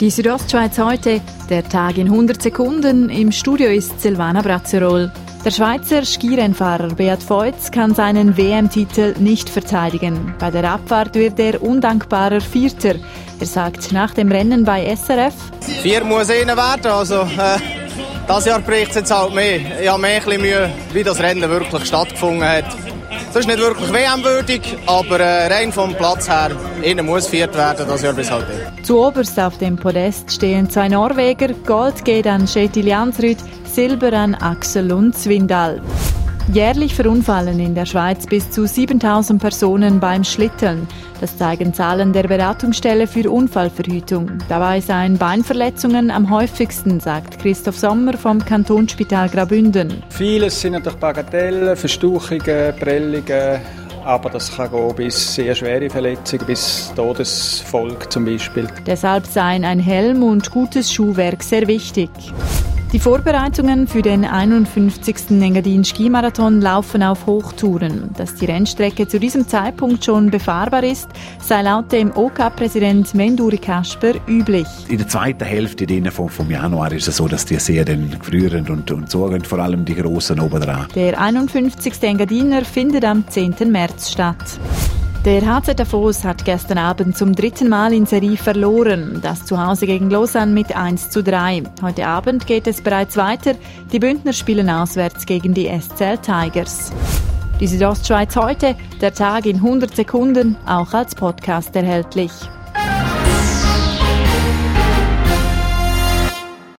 Die Südostschweiz heute, der Tag in 100 Sekunden. Im Studio ist Silvana Brazzerol. Der Schweizer Skirennfahrer Beat Feutz kann seinen WM-Titel nicht verteidigen. Bei der Abfahrt wird er undankbarer Vierter. Er sagt nach dem Rennen bei SRF: Vier muss einer werden, also äh, das Jahr bricht es jetzt halt mehr. Ich habe mehr Mühe, wie das Rennen wirklich stattgefunden hat. Das ist nicht wirklich WM-würdig, aber äh, rein vom Platz her, innen muss viert werden, das Jahr bis halt nicht. Zu oberst auf dem Podest stehen zwei Norweger. Gold geht an Schetil Jansrud, Silber an Axel und Zwindal. Jährlich verunfallen in der Schweiz bis zu 7000 Personen beim Schlitteln. Das zeigen Zahlen der Beratungsstelle für Unfallverhütung. Dabei seien Beinverletzungen am häufigsten, sagt Christoph Sommer vom Kantonsspital Graubünden. Vieles sind natürlich Bagatellen, Verstauchungen, Prellungen, aber das kann gehen bis sehr schwere Verletzungen, bis Todesfolge zum Beispiel. Deshalb seien ein Helm und gutes Schuhwerk sehr wichtig. Die Vorbereitungen für den 51. Engadin Skimarathon laufen auf Hochtouren. Dass die Rennstrecke zu diesem Zeitpunkt schon befahrbar ist, sei laut dem OK-Präsident Menduri Kasper üblich. In der zweiten Hälfte vom, vom Januar ist es so, dass die sehr dann früheren und, und sorgen, vor allem die großen oben dran. Der 51. Engadiner findet am 10. März statt. Der HZ Davos hat gestern Abend zum dritten Mal in Serie verloren. Das zu Hause gegen Lausanne mit 1 zu 3. Heute Abend geht es bereits weiter. Die Bündner spielen auswärts gegen die SCL Tigers. Die Südostschweiz heute, der Tag in 100 Sekunden, auch als Podcast erhältlich.